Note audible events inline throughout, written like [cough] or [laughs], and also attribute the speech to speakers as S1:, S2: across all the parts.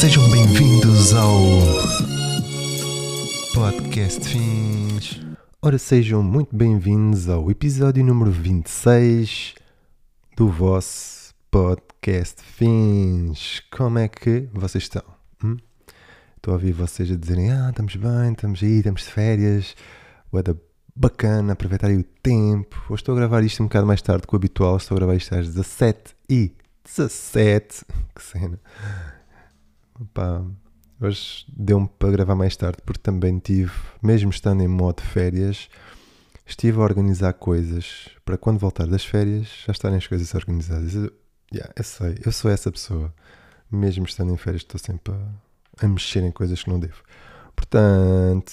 S1: Sejam bem-vindos ao Podcast Fins. Ora, sejam muito bem-vindos ao episódio número 26 do vosso Podcast Fins. Como é que vocês estão? Hum? Estou a ouvir vocês a dizerem: Ah, estamos bem, estamos aí, estamos de férias, da bacana, aproveitarem o tempo. Hoje estou a gravar isto um bocado mais tarde que o habitual, estou a gravar isto às 17 e 17. [laughs] Que cena. Opa, hoje deu-me para gravar mais tarde porque também tive, mesmo estando em modo férias, estive a organizar coisas para quando voltar das férias já estarem as coisas organizadas. Eu, yeah, eu sei, eu sou essa pessoa. Mesmo estando em férias, estou sempre a, a mexer em coisas que não devo. Portanto,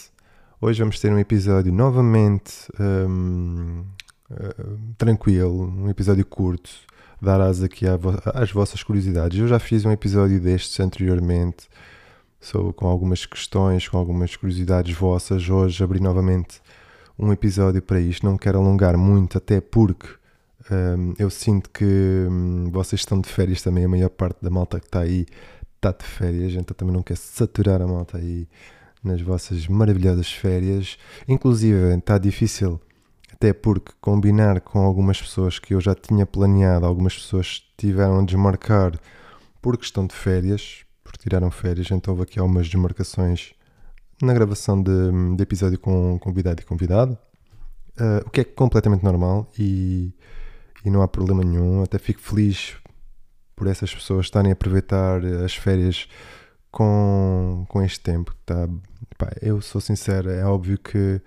S1: hoje vamos ter um episódio novamente um, uh, tranquilo, um episódio curto dar asa aqui às vossas curiosidades. Eu já fiz um episódio destes anteriormente, sou com algumas questões, com algumas curiosidades vossas. Hoje abri novamente um episódio para isto. Não quero alongar muito, até porque um, eu sinto que um, vocês estão de férias também. A maior parte da malta que está aí está de férias, então também não quero saturar a malta aí nas vossas maravilhosas férias. Inclusive, está difícil até porque combinar com algumas pessoas que eu já tinha planeado, algumas pessoas tiveram a desmarcar por questão de férias, porque tiraram férias, então houve aqui algumas desmarcações na gravação de, de episódio com convidado e convidado, uh, o que é completamente normal e, e não há problema nenhum. Até fico feliz por essas pessoas estarem a aproveitar as férias com, com este tempo. Tá? Pá, eu sou sincero, é óbvio que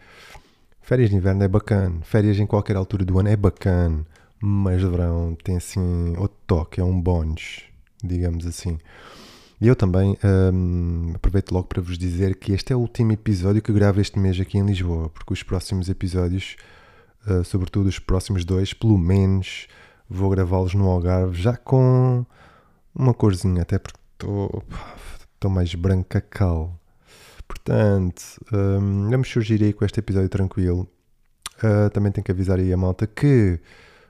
S1: Férias de inverno é bacana, férias em qualquer altura do ano é bacana, mas de verão tem assim outro toque, é um bónus, digamos assim. E eu também um, aproveito logo para vos dizer que este é o último episódio que gravo este mês aqui em Lisboa, porque os próximos episódios, uh, sobretudo os próximos dois, pelo menos vou gravá-los no Algarve já com uma corzinha, até porque estou mais branca cal. Portanto, um, vamos surgir aí com este episódio tranquilo. Uh, também tenho que avisar aí a malta que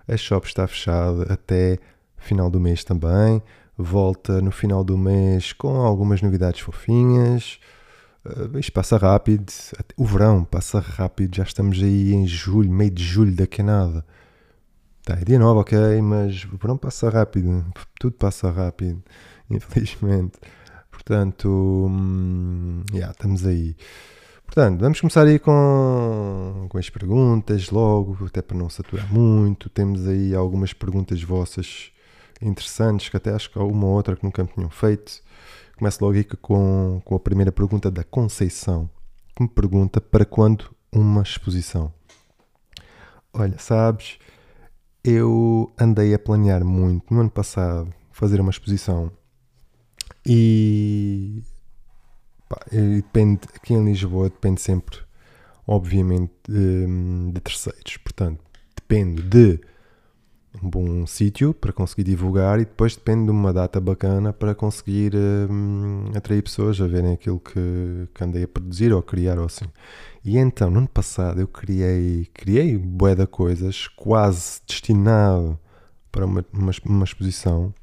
S1: a shop está fechada até final do mês também. Volta no final do mês com algumas novidades fofinhas. Uh, isto passa rápido. O verão passa rápido. Já estamos aí em julho, meio de julho, daqui a nada. Tá, é dia 9, ok, mas o verão passa rápido. Tudo passa rápido, [laughs] infelizmente. Portanto, hum, yeah, estamos aí. Portanto, vamos começar aí com, com as perguntas logo, até para não saturar muito. Temos aí algumas perguntas vossas interessantes, que até acho que uma ou outra que nunca me tinham feito. Começo logo aí com, com a primeira pergunta da Conceição, que me pergunta para quando uma exposição. Olha, sabes, eu andei a planear muito no ano passado fazer uma exposição e, pá, depende, aqui em Lisboa depende sempre, obviamente, de, de terceiros. Portanto, depende de um bom sítio para conseguir divulgar e depois depende de uma data bacana para conseguir um, atrair pessoas a verem aquilo que, que andei a produzir ou a criar ou assim. E então, no ano passado, eu criei, criei bué de coisas quase destinado para uma, uma, uma exposição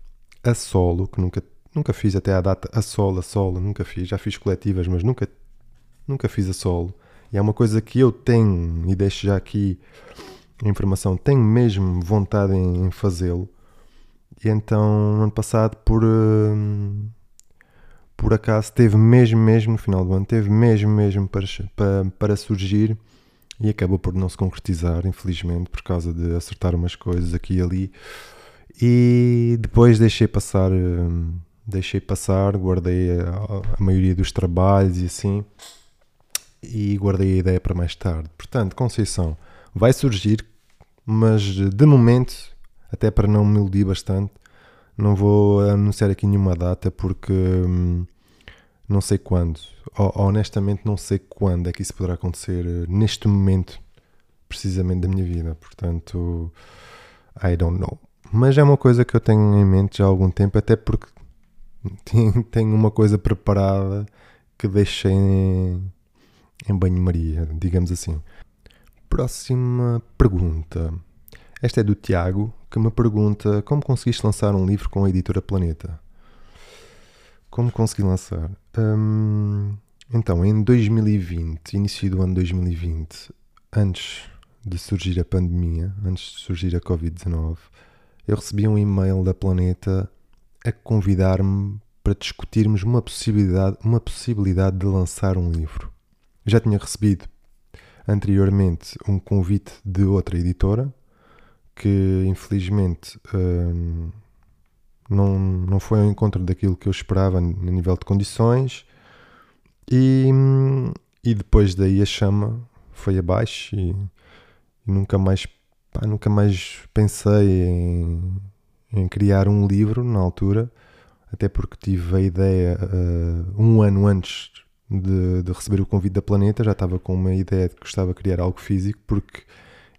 S1: a solo, que nunca Nunca fiz até à data a solo, a solo, nunca fiz. Já fiz coletivas, mas nunca, nunca fiz a solo. E é uma coisa que eu tenho, e deixo já aqui a informação, tenho mesmo vontade em, fazê-lo. E então, no ano passado, por, uh, por acaso, teve mesmo, mesmo, no final do ano, teve mesmo, mesmo para, para, para surgir e acabou por não se concretizar, infelizmente, por causa de acertar umas coisas aqui e ali. E depois deixei passar. Uh, deixei passar, guardei a, a, maioria dos trabalhos e assim, e guardei a ideia para mais tarde. Portanto, Conceição vai surgir, mas de momento, até para não me iludir bastante, não vou anunciar aqui nenhuma data porque hum, não sei quando. honestamente, não sei quando é que isso poderá acontecer neste momento, precisamente da minha vida. Portanto, I don't know. Mas é uma coisa que eu tenho em mente já há algum tempo, até porque tenho uma coisa preparada que deixei em, banho-maria, digamos assim. Próxima pergunta. Esta é do Tiago, que me pergunta como conseguiste lançar um livro com a editora Planeta. como consegui lançar? Hum, então, em 2020, início do ano 2020, antes de surgir a pandemia, antes de surgir a Covid-19, eu recebi um e-mail da Planeta a convidar-me para discutirmos uma possibilidade, uma possibilidade de lançar um livro. Eu já tinha recebido anteriormente um convite de outra editora que infelizmente hum, não, não foi ao encontro daquilo que eu esperava no nível de condições e, e depois daí a chama foi abaixo e, e nunca mais pá, nunca mais pensei em, em, criar um livro na altura até porque tive a ideia uh, um ano antes de, de, receber o convite da Planeta já estava com uma ideia de que gostava de criar algo físico porque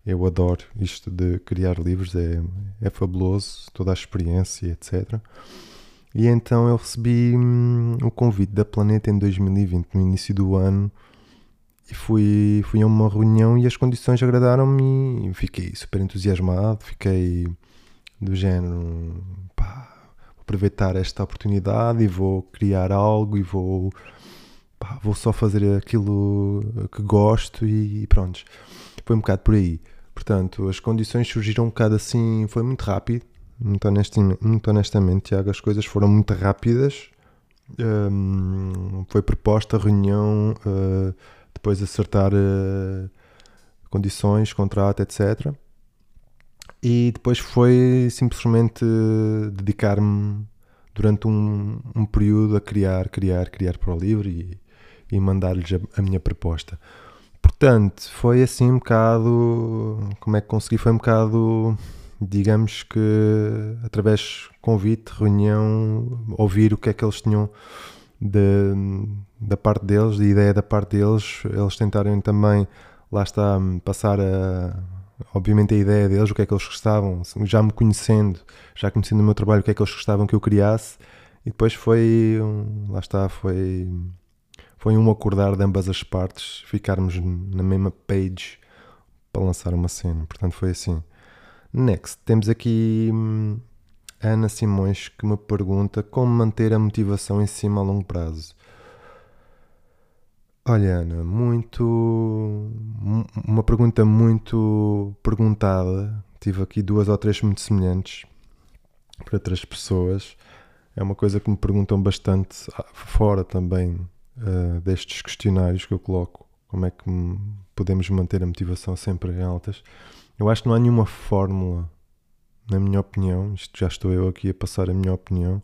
S1: eu adoro isto de criar livros, é, é fabuloso, toda a experiência, etc. E então eu recebi hum, o convite da Planeta em 2020, no início do ano, e fui, fui a uma reunião e as condições agradaram-me e fiquei super entusiasmado, fiquei do género, pá, vou aproveitar esta oportunidade e vou criar algo e vou, pá, vou só fazer aquilo que gosto e, e pronto. Foi um bocado por aí. Portanto, as condições surgiram um bocado assim, foi muito rápido, muito honestamente, muito honestamente Tiago, as coisas foram muito rápidas. Um, foi proposta reunião, uh, depois acertar uh, condições, contrato, etc. E depois foi simplesmente dedicar-me durante um, um, período a criar, criar, criar para o livro e, e mandar-lhes a, a minha proposta. Portanto, foi assim um bocado. Como é que consegui? Foi um bocado, digamos que, através de convite, reunião, ouvir o que é que eles tinham de, da parte deles, de ideia da parte deles, eles tentarem também, lá está, passar a. Obviamente a ideia deles, o que é que eles gostavam, já me conhecendo, já conhecendo o meu trabalho, o que é que eles gostavam que eu criasse, e depois foi, lá está, foi foi um acordar de ambas as partes, ficarmos na mesma page para lançar uma cena. Portanto, foi assim. Next, temos aqui hum, Ana Simões que me pergunta como manter a motivação em cima a longo prazo. Olha, Ana, muito. Uma pergunta muito perguntada. Tive aqui duas ou três muito semelhantes para outras pessoas. É uma coisa que me perguntam bastante fora também uh, destes questionários que eu coloco, como é que podemos manter a motivação sempre em altas, eu acho que não há nenhuma fórmula, na minha opinião, isto já estou eu aqui a passar a minha opinião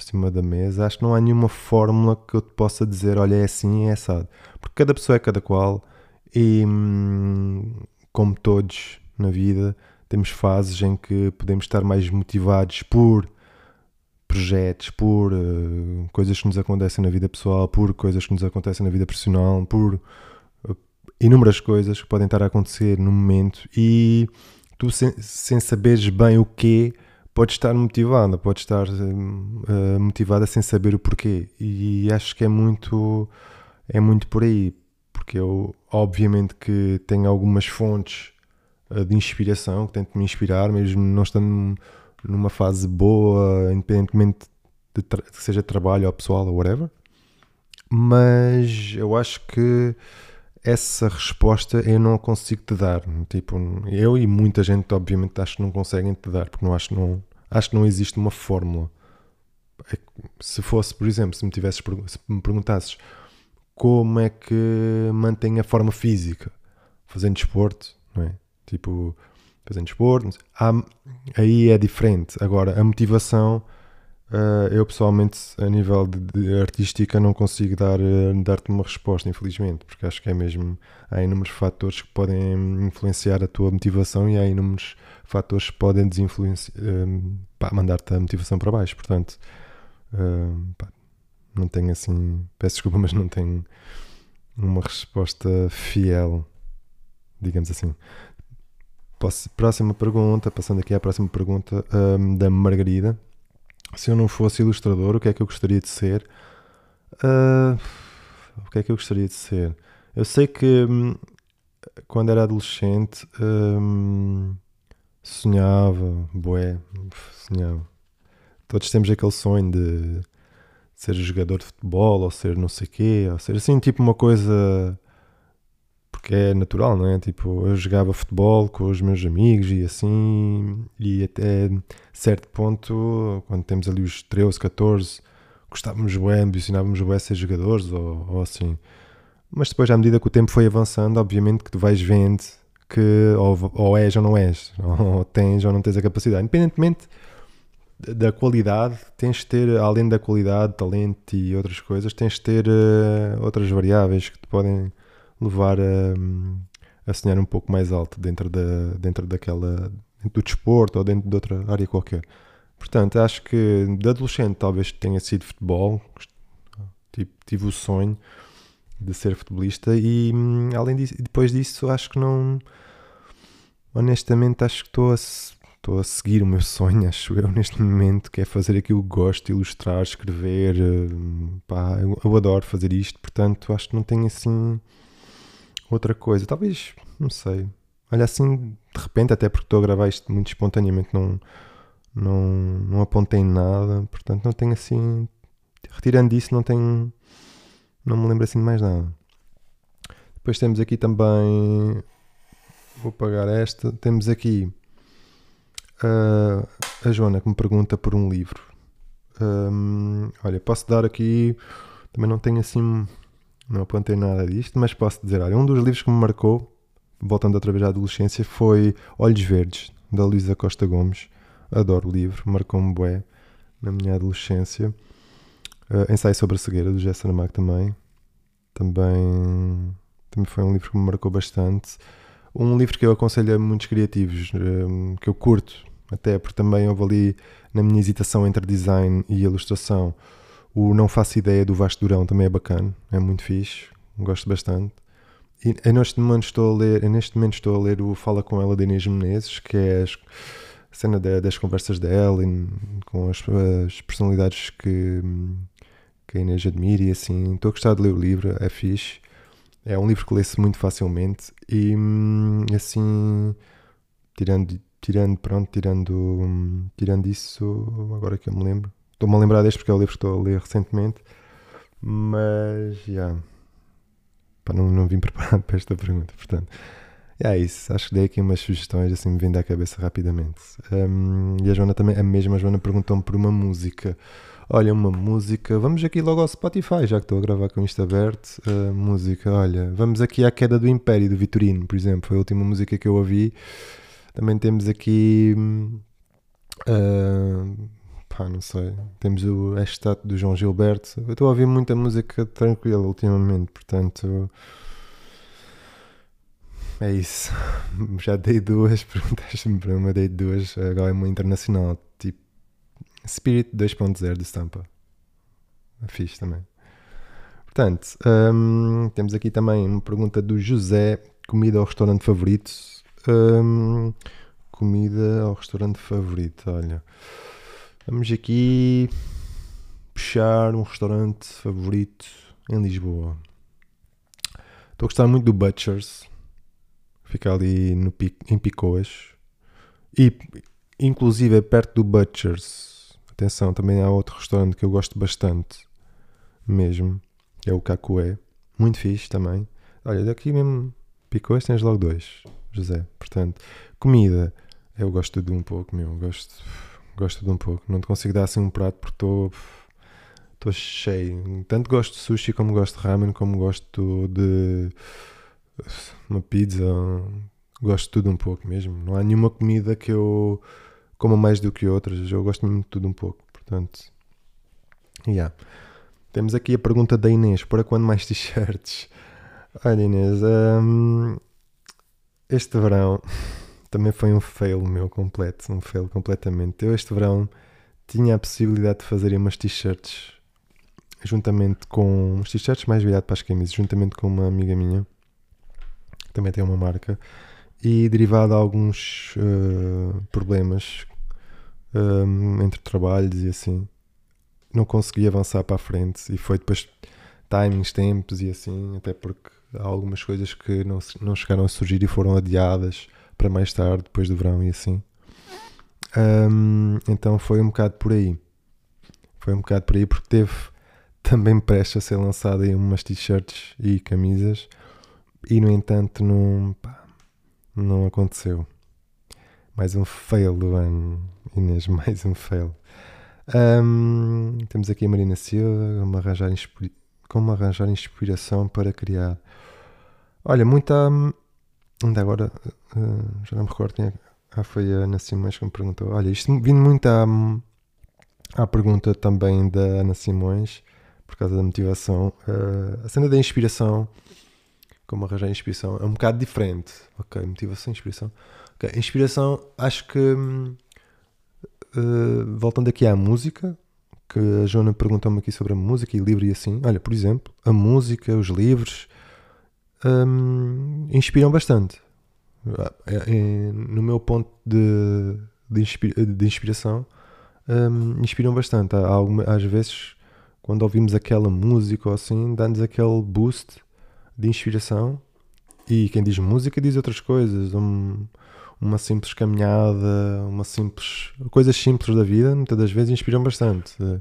S1: por cima da mesa, acho que não há nenhuma fórmula que eu te possa dizer, olha, é assim, é assado. Porque cada pessoa é cada qual e, hum, como todos na vida, temos fases em que podemos estar mais motivados por projetos, por uh, coisas que nos acontecem na vida pessoal, por coisas que nos acontecem na vida profissional, por uh, inúmeras coisas que podem estar a acontecer no momento e tu, sem, sem saberes bem o que podes estar motivada, podes estar uh, motivada sem saber o porquê. E acho que é muito, é muito por aí, porque eu, obviamente, que tenho algumas fontes de inspiração que tento me inspirar, mesmo não estando numa fase boa, independentemente de que seja trabalho ou pessoal ou whatever. Mas eu acho que essa resposta eu não consigo te dar. Tipo, eu e muita gente, obviamente, acho que não conseguem te dar, porque não acho, não, acho que não existe uma fórmula. É se fosse, por exemplo, se me, tivesses, se me perguntasses como é que mantém a forma física fazendo desporto, não é? Tipo, fazendo desporto. Há, aí é diferente. Agora, a motivação, uh, eu pessoalmente, a nível de, de artística, não consigo dar, uh, dar-te uma resposta, infelizmente, porque acho que é mesmo. Há inúmeros fatores que podem influenciar a tua motivação e há inúmeros fatores que podem desinfluenciar, uh, mandar-te a motivação para baixo. Portanto, pá, não tenho assim. Peço desculpa, [laughs] mas não tenho uma resposta fiel, digamos assim. Próxima pergunta, passando aqui à próxima pergunta um, da Margarida. Se eu não fosse ilustrador, o que é que eu gostaria de ser? Uh, o que é que eu gostaria de ser? Eu sei que um, quando era adolescente um, sonhava, boé, sonhava. Todos temos aquele sonho de ser jogador de futebol ou ser não sei quê, ou ser assim, tipo uma coisa porque é natural, não é? Tipo, eu jogava futebol com os meus amigos e assim, e até certo ponto, quando temos ali os 13, 14, gostávamos bem, ambicionávamos a ser jogadores ou, ou assim. Mas depois, à medida que o tempo foi avançando, obviamente que tu vais vendo que ou, ou és ou não és, [laughs] ou tens ou não tens a capacidade. Independentemente da qualidade, tens de ter, além da qualidade, talento e outras coisas, tens de ter uh, outras variáveis que te podem levar a, a sonhar um pouco mais alto dentro, da, dentro daquela dentro do desporto ou dentro de outra área qualquer. Portanto, acho que de adolescente talvez tenha sido futebol, tipo, tive o sonho de ser futebolista e além disso, depois disso acho que não honestamente acho que estou a estou a seguir o meu sonho, [laughs] acho eu, neste momento, que é fazer aquilo que gosto, ilustrar, escrever. Eh, pá, eu, eu, adoro fazer isto, portanto, acho que não tenho assim outra coisa. Talvez, não sei. Olha, assim, de repente, até porque estou a gravar isto muito espontaneamente, não, não, não apontei nada, portanto, não tenho assim. Retirando isso, não tenho. Não me lembro assim de mais nada. Depois temos aqui também. Vou pagar esta. Temos aqui Uh, a Joana que me pergunta por um livro. Um, olha, posso dar aqui. Também não tenho assim. Não apontei nada disto, mas posso dizer: olha, um dos livros que me marcou, voltando outra vez à adolescência, foi Olhos Verdes, da Luísa Costa Gomes. Adoro o livro, marcou-me bué na minha adolescência. Uh, Ensaio sobre a cegueira, do Jesse Saramago também. Também, também foi um livro que me marcou bastante. Um livro que eu aconselho a muitos criativos, um, que eu curto, até porque também houve ali na minha hesitação entre design e ilustração. O Não Faço Ideia do Vasco Durão também é bacana, é muito fixe, gosto bastante. E neste momento estou a ler, neste momento estou a ler o Fala com ela de Inês Menezes, que é a cena de, das conversas dela e, com as, as, personalidades que, que a Inês admira e assim. Estou a gostar de ler o livro, é fixe. É um livro que lê-se muito facilmente e assim, tirando tirando, pronto, tirando, tirando isso, agora que eu me lembro. Estou-me a lembrar deste porque é o livro que estou a ler recentemente, mas já. Yeah. não, não vim [laughs] preparado para esta pergunta, portanto. É isso, acho que dei aqui umas sugestões assim me vindo à cabeça rapidamente. Um, e a Joana também, a mesma Joana perguntou-me por uma música. Olha, uma música, vamos aqui logo ao Spotify, já que estou a gravar com isto aberto. Uh, música, olha, vamos aqui à Queda do Império, do Vitorino, por exemplo, foi a última música que eu ouvi também temos aqui. Uh, pá, não sei. Temos o hashtag do João Gilberto. Eu estou a ouvir muita música tranquila ultimamente, portanto. É isso. [laughs] Já dei duas, [laughs] perguntaste-me para uma, dei duas. Agora é uma internacional, tipo Spirit 2.0 de Stampa. É fixe também. Portanto, um, temos aqui também uma pergunta do José: comida ou restaurante favorito? Hum, comida ao restaurante favorito. Olha, vamos aqui puxar um restaurante favorito em Lisboa. Estou a gostar muito do Butchers. Fica ali no, em Picoas. E, inclusive, é perto do Butchers. Atenção, também há outro restaurante que eu gosto bastante. Mesmo. Que é o Cacué. Muito fixe também. Olha, daqui mesmo, Picoas, tens logo dois. José. Portanto, comida, eu gosto de um pouco, meu. Gosto, gosto de um pouco. Não te consigo dar assim um prato porque estou. Estou cheio. Tanto gosto de sushi como gosto de ramen, como gosto de uma pizza. Gosto de tudo um pouco mesmo. Não há nenhuma comida que eu coma mais do que outras. Eu gosto mesmo de tudo um pouco. Portanto, yeah. Temos aqui a pergunta da Inês: para quando mais t-shirts? Olha, Inês, hum, este verão [laughs] também foi um fail meu completo, um fail completamente. Eu este verão tinha a possibilidade de fazer umas t-shirts juntamente com uns t-shirts mais virados para as camisas, juntamente com uma amiga minha que também tem uma marca e derivado a alguns uh, problemas um, eh, entre trabalhos e assim não consegui avançar para a frente e foi depois timings, tempos e assim, até porque há algumas coisas que não, não chegaram a surgir e foram adiadas para mais tarde, depois do verão e assim. Um, então foi um bocado por aí. Foi um bocado por aí porque teve [laughs] também presta a ser lançada em umas t-shirts e camisas e no entanto não, pá, não aconteceu. Mais um fail do ano, Inês, [laughs] mais um fail. Um, temos aqui a Marina Silva, como arranjar, como arranjar inspiração para criar. Olha, muita. Ainda agora, uh, já não me recordo quem é. Ah, foi a Ana Simões que me perguntou. Olha, isto vindo muito à, à pergunta também da Ana Simões, por causa da motivação. Uh, a cena da inspiração, como arranjar inspiração, é um bocado diferente. Ok, motivação, inspiração. Ok, inspiração, acho que. Uh, voltando aqui à música, que a Joana perguntou-me aqui sobre a música e livro e assim. Olha, por exemplo, a música, os livros um, inspiram bastante. É, é, no meu ponto de, de, inspira, de inspiração, um, inspiram bastante. Há alguma, às vezes, quando ouvimos aquela música ou assim, dá-nos aquele boost de inspiração. E quem diz música diz outras coisas. Um, uma simples caminhada, uma simples. coisas simples da vida, muitas das vezes inspiram bastante. [laughs]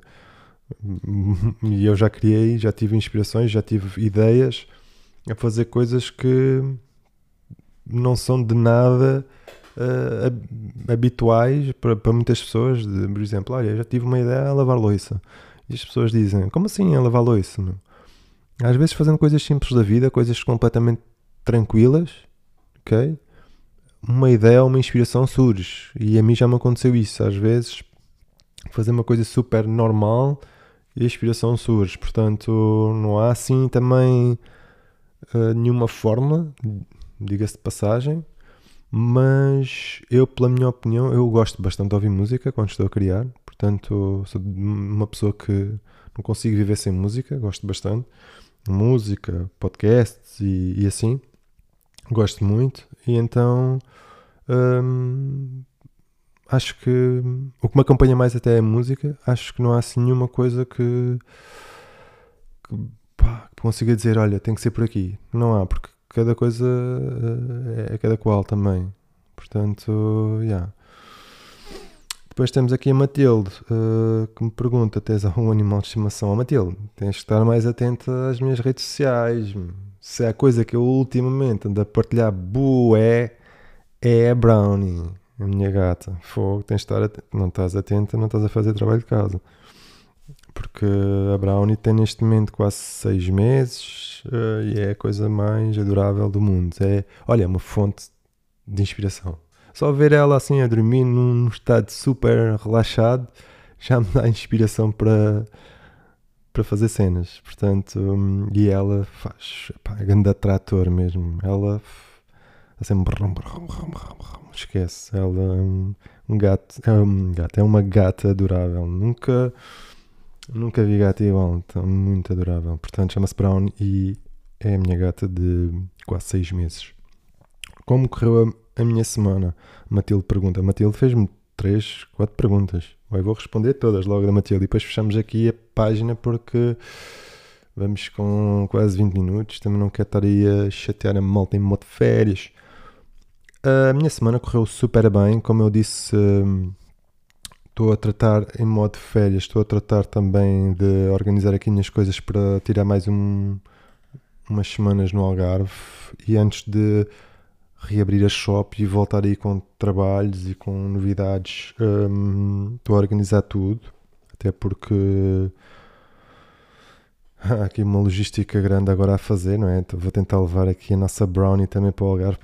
S1: E eu já criei, já tive inspirações, já tive ideias a fazer coisas que não são de nada uh, habituais para, para muitas pessoas. De, por exemplo, olha, já tive uma ideia a lavar louça. E as pessoas dizem, como assim a lavar louça? Não? Às vezes fazendo coisas simples da vida, coisas completamente tranquilas, ok? Uma ideia uma inspiração surge. E a mim já me aconteceu isso. Às vezes fazer uma coisa super normal e a inspiração surge. Portanto, não há assim também uh, nenhuma fórmula diga-se de passagem, mas eu, pela minha opinião, eu gosto bastante de ouvir música quando estou a criar, portanto, sou uma pessoa que não consigo viver sem música, gosto bastante. Música, podcasts e, e assim, gosto muito, e então hum, acho que o que me acompanha mais até é a música, acho que não há assim nenhuma coisa que, que pá, consiga dizer, olha, tem que ser por aqui. Não há, porque cada coisa eh, é cada qual também. Portanto, yeah. Depois temos aqui a Matilde, uh, que me pergunta: tens algum animal de estimação? Oh, Matilde, tens de estar mais atenta às minhas redes sociais. Se é a coisa que eu ultimamente ando a partilhar bué, é a Brownie, a minha gata. Fogo, tens de estar atenta. Não estás atenta, não estás a fazer trabalho de casa porque a Brownie tem neste momento quase seis meses uh, e é a coisa mais adorável do mundo. É, olha, é uma fonte de inspiração. Só ver ela assim a dormir num estado super relaxado já me dá inspiração para, para fazer cenas. Portanto, um, e ela faz, pá, é grande trator mesmo. Ela assim, brum, brum, brum, esquece. Ela é um, um gato, é um gato, é uma gata adorável. Nunca Nunca vi gata igual, está muito adorável. Portanto, chama-se Brown e é a minha gata de quase seis meses. Como correu a, a minha semana? Matilde pergunta. Matilde fez-me três, quatro perguntas. Eu vou responder todas logo da Matilde e depois fechamos aqui a página porque vamos com quase 20 minutos. Também não quero estar aí a chatear a malta em modo de férias. A minha semana correu super bem, como eu disse. Hum, estou a tratar em modo de férias, estou a tratar também de organizar aqui minhas coisas para tirar mais um, umas semanas no Algarve e antes de reabrir a shop e voltar aí com trabalhos e com novidades, um, estou a organizar tudo, até porque há aqui uma logística grande agora a fazer, não é? Então vou tentar levar aqui a nossa brownie também para o Algarve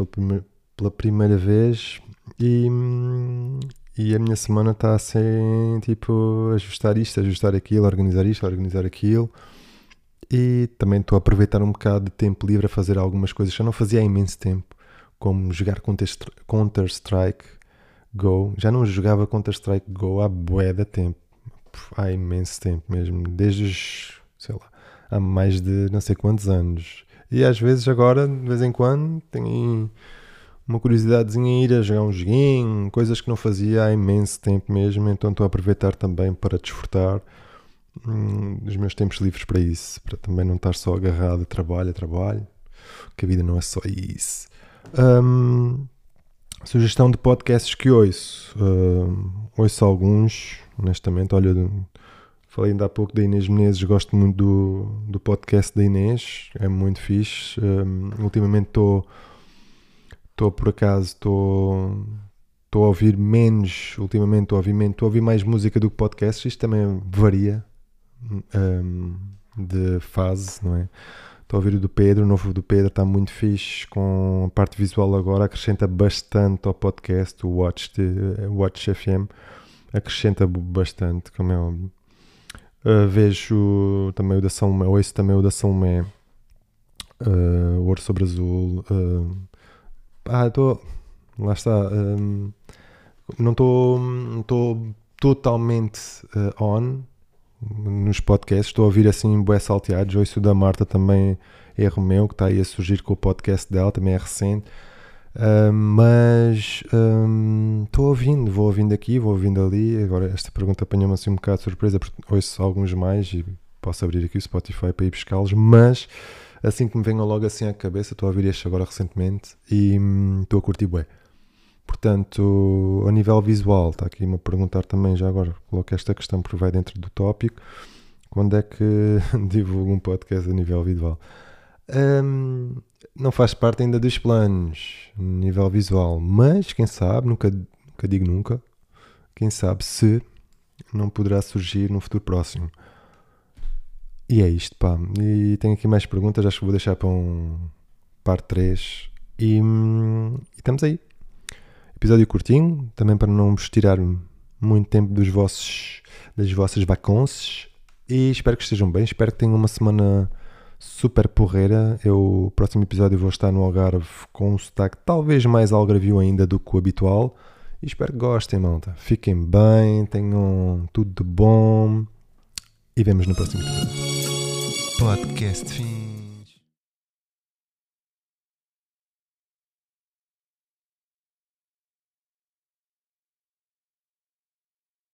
S1: pela primeira vez e, hum, e a minha semana está a ser tipo ajustar isto, ajustar aquilo, organizar isto, organizar aquilo. E também estou a aproveitar um bocado de tempo livre a fazer algumas coisas que eu não fazia há imenso tempo, como jogar Counter-Strike Go. Já não jogava Counter-Strike Go há bué de tempo. Há imenso tempo mesmo. Desde, sei lá, há mais de não sei quantos anos. E às vezes agora, de vez em quando, tenho uma curiosidadezinha em ir a jogar um joguinho, coisas que não fazia há imenso tempo mesmo, então estou a aproveitar também para desfrutar hum, dos meus tempos livres para isso, para também não estar só agarrado a trabalho, a trabalho, que a vida não é só isso. Hum, sugestão de podcasts que ouço. Hum, ouço alguns, honestamente, olha, Falei ainda há pouco da Inês Menezes, gosto muito do, do podcast da Inês, é muito fixe. Um, ultimamente estou, estou por acaso, estou, a ouvir menos, ultimamente estou a ouvir menos, estou a ouvir mais música do que podcast, isto também varia um, de fase, não é? Estou a ouvir o do Pedro, o novo do Pedro está muito fixe, com a parte visual agora, acrescenta bastante ao podcast, o Watch, de, Watch FM, acrescenta bastante, como é óbvio. Uh, vejo também o da São Mé, ouço também o da São Mé, uh, o Ouro sobre Azul. Uh, ah, estou. Lá está. Um, não estou totalmente on nos podcasts, estou a ouvir assim bué salteados. O da Marta também, erro meu, que está aí a surgir com o podcast dela, também é recente. Uh, mas estou um, ouvindo, vou ouvindo aqui, vou ouvindo ali. Agora, esta pergunta apanhou-me assim um bocado de surpresa, porque ouço alguns mais e posso abrir aqui o Spotify para ir buscá-los. Mas assim que me venham logo assim à cabeça, estou a ouvir este agora recentemente e hum, estou a curtir bué. Portanto, a nível visual, está aqui me a perguntar também, já agora coloquei esta questão porque vai dentro do tópico. Quando é que [laughs] divulgo um podcast a nível visual? Um, não faz parte ainda dos planos, nível visual, mas quem sabe, nunca, nunca digo nunca, quem sabe se não poderá surgir no futuro próximo. E é isto, pá. E tenho aqui mais perguntas, acho que vou deixar para um parte 3. E, e estamos aí. Episódio curtinho, também para não vos tirar muito tempo dos vossos, das vossas vacances. E espero que estejam bem, espero que tenham uma semana super porreira. Eu, próximo episódio, vou estar no Algarve com um sotaque talvez mais algarvio ainda do que o habitual. E espero que gostem, malta. Fiquem bem, tenham tudo de bom. E vemos no próximo episódio. Podcast fim.